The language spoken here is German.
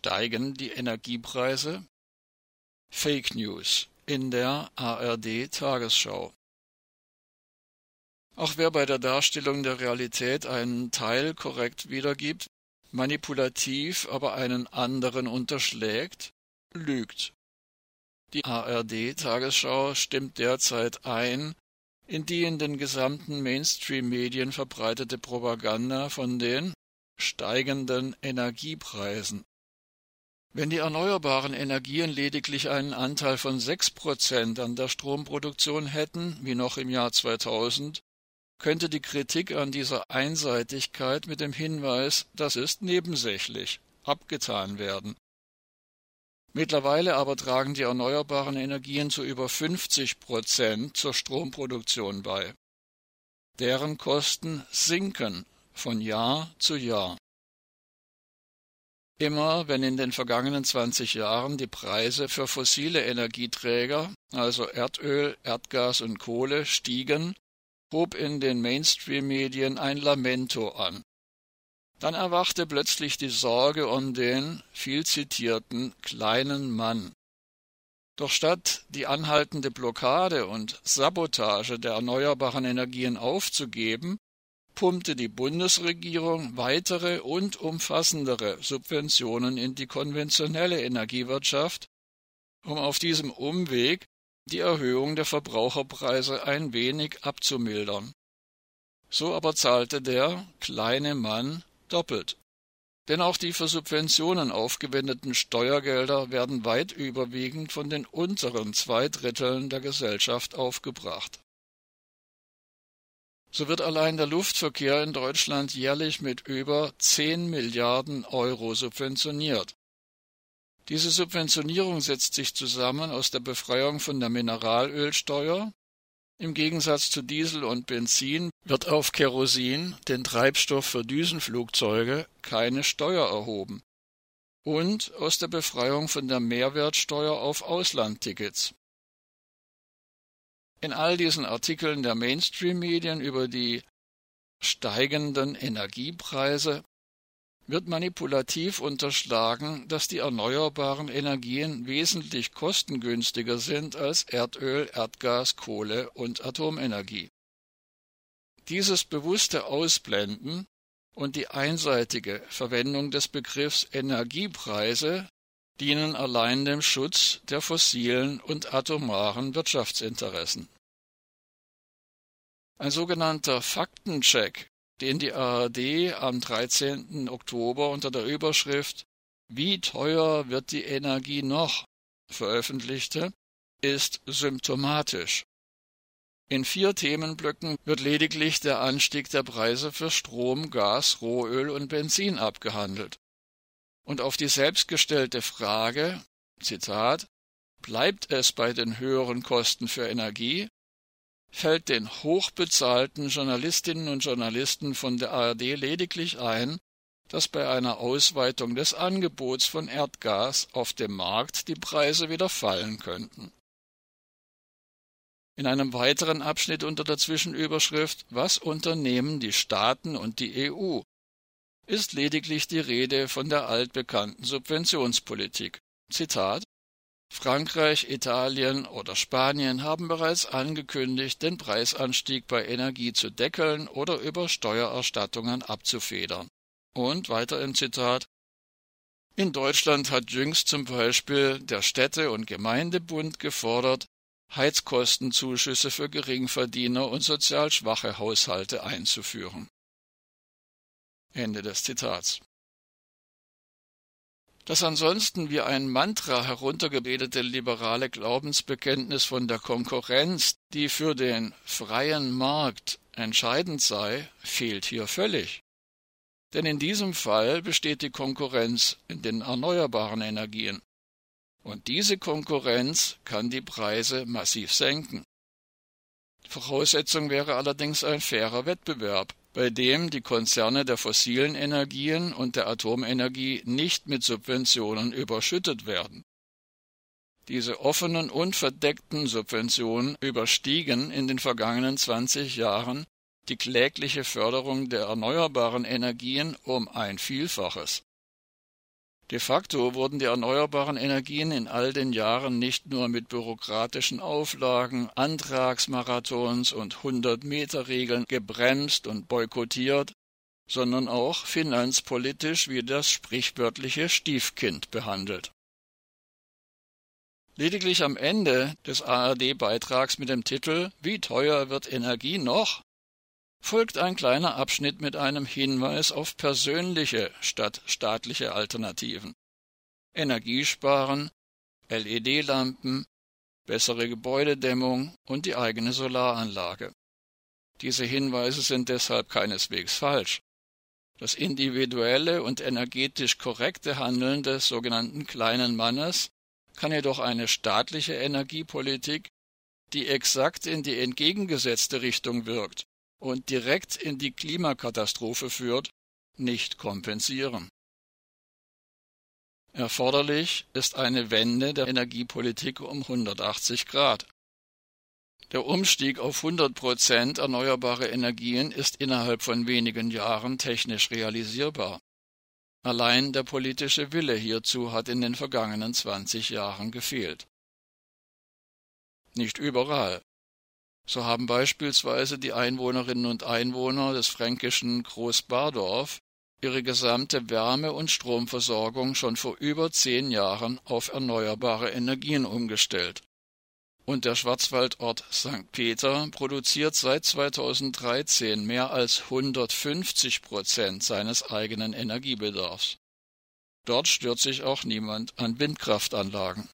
steigen die Energiepreise? Fake News in der ARD Tagesschau. Auch wer bei der Darstellung der Realität einen Teil korrekt wiedergibt, manipulativ aber einen anderen unterschlägt, lügt. Die ARD Tagesschau stimmt derzeit ein in die in den gesamten Mainstream-Medien verbreitete Propaganda von den steigenden Energiepreisen. Wenn die erneuerbaren Energien lediglich einen Anteil von sechs Prozent an der Stromproduktion hätten, wie noch im Jahr 2000, könnte die Kritik an dieser Einseitigkeit mit dem Hinweis, das ist nebensächlich, abgetan werden. Mittlerweile aber tragen die erneuerbaren Energien zu über 50 Prozent zur Stromproduktion bei. Deren Kosten sinken von Jahr zu Jahr. Immer wenn in den vergangenen 20 Jahren die Preise für fossile Energieträger, also Erdöl, Erdgas und Kohle, stiegen, hob in den Mainstream-Medien ein Lamento an. Dann erwachte plötzlich die Sorge um den viel zitierten kleinen Mann. Doch statt die anhaltende Blockade und Sabotage der erneuerbaren Energien aufzugeben, pumpte die Bundesregierung weitere und umfassendere Subventionen in die konventionelle Energiewirtschaft, um auf diesem Umweg die Erhöhung der Verbraucherpreise ein wenig abzumildern. So aber zahlte der kleine Mann doppelt. Denn auch die für Subventionen aufgewendeten Steuergelder werden weit überwiegend von den unteren zwei Dritteln der Gesellschaft aufgebracht. So wird allein der Luftverkehr in Deutschland jährlich mit über 10 Milliarden Euro subventioniert. Diese Subventionierung setzt sich zusammen aus der Befreiung von der Mineralölsteuer, im Gegensatz zu Diesel und Benzin wird auf Kerosin, den Treibstoff für Düsenflugzeuge, keine Steuer erhoben. Und aus der Befreiung von der Mehrwertsteuer auf Auslandtickets. In all diesen Artikeln der Mainstream-Medien über die steigenden Energiepreise wird manipulativ unterschlagen, dass die erneuerbaren Energien wesentlich kostengünstiger sind als Erdöl, Erdgas, Kohle und Atomenergie. Dieses bewusste Ausblenden und die einseitige Verwendung des Begriffs Energiepreise dienen allein dem Schutz der fossilen und atomaren Wirtschaftsinteressen. Ein sogenannter Faktencheck den die ARD am 13. Oktober unter der Überschrift Wie teuer wird die Energie noch veröffentlichte, ist symptomatisch. In vier Themenblöcken wird lediglich der Anstieg der Preise für Strom, Gas, Rohöl und Benzin abgehandelt. Und auf die selbstgestellte Frage, Zitat, bleibt es bei den höheren Kosten für Energie, fällt den hochbezahlten Journalistinnen und Journalisten von der ARD lediglich ein, dass bei einer Ausweitung des Angebots von Erdgas auf dem Markt die Preise wieder fallen könnten. In einem weiteren Abschnitt unter der Zwischenüberschrift Was unternehmen die Staaten und die EU? Ist lediglich die Rede von der altbekannten Subventionspolitik. Zitat Frankreich, Italien oder Spanien haben bereits angekündigt, den Preisanstieg bei Energie zu deckeln oder über Steuererstattungen abzufedern. Und weiter im Zitat In Deutschland hat jüngst zum Beispiel der Städte- und Gemeindebund gefordert, Heizkostenzuschüsse für Geringverdiener und sozial schwache Haushalte einzuführen. Ende des Zitats. Das ansonsten wie ein Mantra heruntergebetete liberale Glaubensbekenntnis von der Konkurrenz, die für den freien Markt entscheidend sei, fehlt hier völlig. Denn in diesem Fall besteht die Konkurrenz in den erneuerbaren Energien. Und diese Konkurrenz kann die Preise massiv senken. Voraussetzung wäre allerdings ein fairer Wettbewerb, bei dem die Konzerne der fossilen Energien und der Atomenergie nicht mit Subventionen überschüttet werden. Diese offenen und verdeckten Subventionen überstiegen in den vergangenen 20 Jahren die klägliche Förderung der erneuerbaren Energien um ein Vielfaches. De facto wurden die erneuerbaren Energien in all den Jahren nicht nur mit bürokratischen Auflagen, Antragsmarathons und 100-Meter-Regeln gebremst und boykottiert, sondern auch finanzpolitisch wie das sprichwörtliche Stiefkind behandelt. Lediglich am Ende des ARD-Beitrags mit dem Titel Wie teuer wird Energie noch? Folgt ein kleiner Abschnitt mit einem Hinweis auf persönliche statt staatliche Alternativen. Energiesparen, LED-Lampen, bessere Gebäudedämmung und die eigene Solaranlage. Diese Hinweise sind deshalb keineswegs falsch. Das individuelle und energetisch korrekte Handeln des sogenannten kleinen Mannes kann jedoch eine staatliche Energiepolitik, die exakt in die entgegengesetzte Richtung wirkt und direkt in die Klimakatastrophe führt, nicht kompensieren. Erforderlich ist eine Wende der Energiepolitik um 180 Grad. Der Umstieg auf 100 Prozent erneuerbare Energien ist innerhalb von wenigen Jahren technisch realisierbar. Allein der politische Wille hierzu hat in den vergangenen 20 Jahren gefehlt. Nicht überall, so haben beispielsweise die Einwohnerinnen und Einwohner des fränkischen Großbardorf ihre gesamte Wärme- und Stromversorgung schon vor über zehn Jahren auf erneuerbare Energien umgestellt. Und der Schwarzwaldort St. Peter produziert seit 2013 mehr als 150 Prozent seines eigenen Energiebedarfs. Dort stört sich auch niemand an Windkraftanlagen.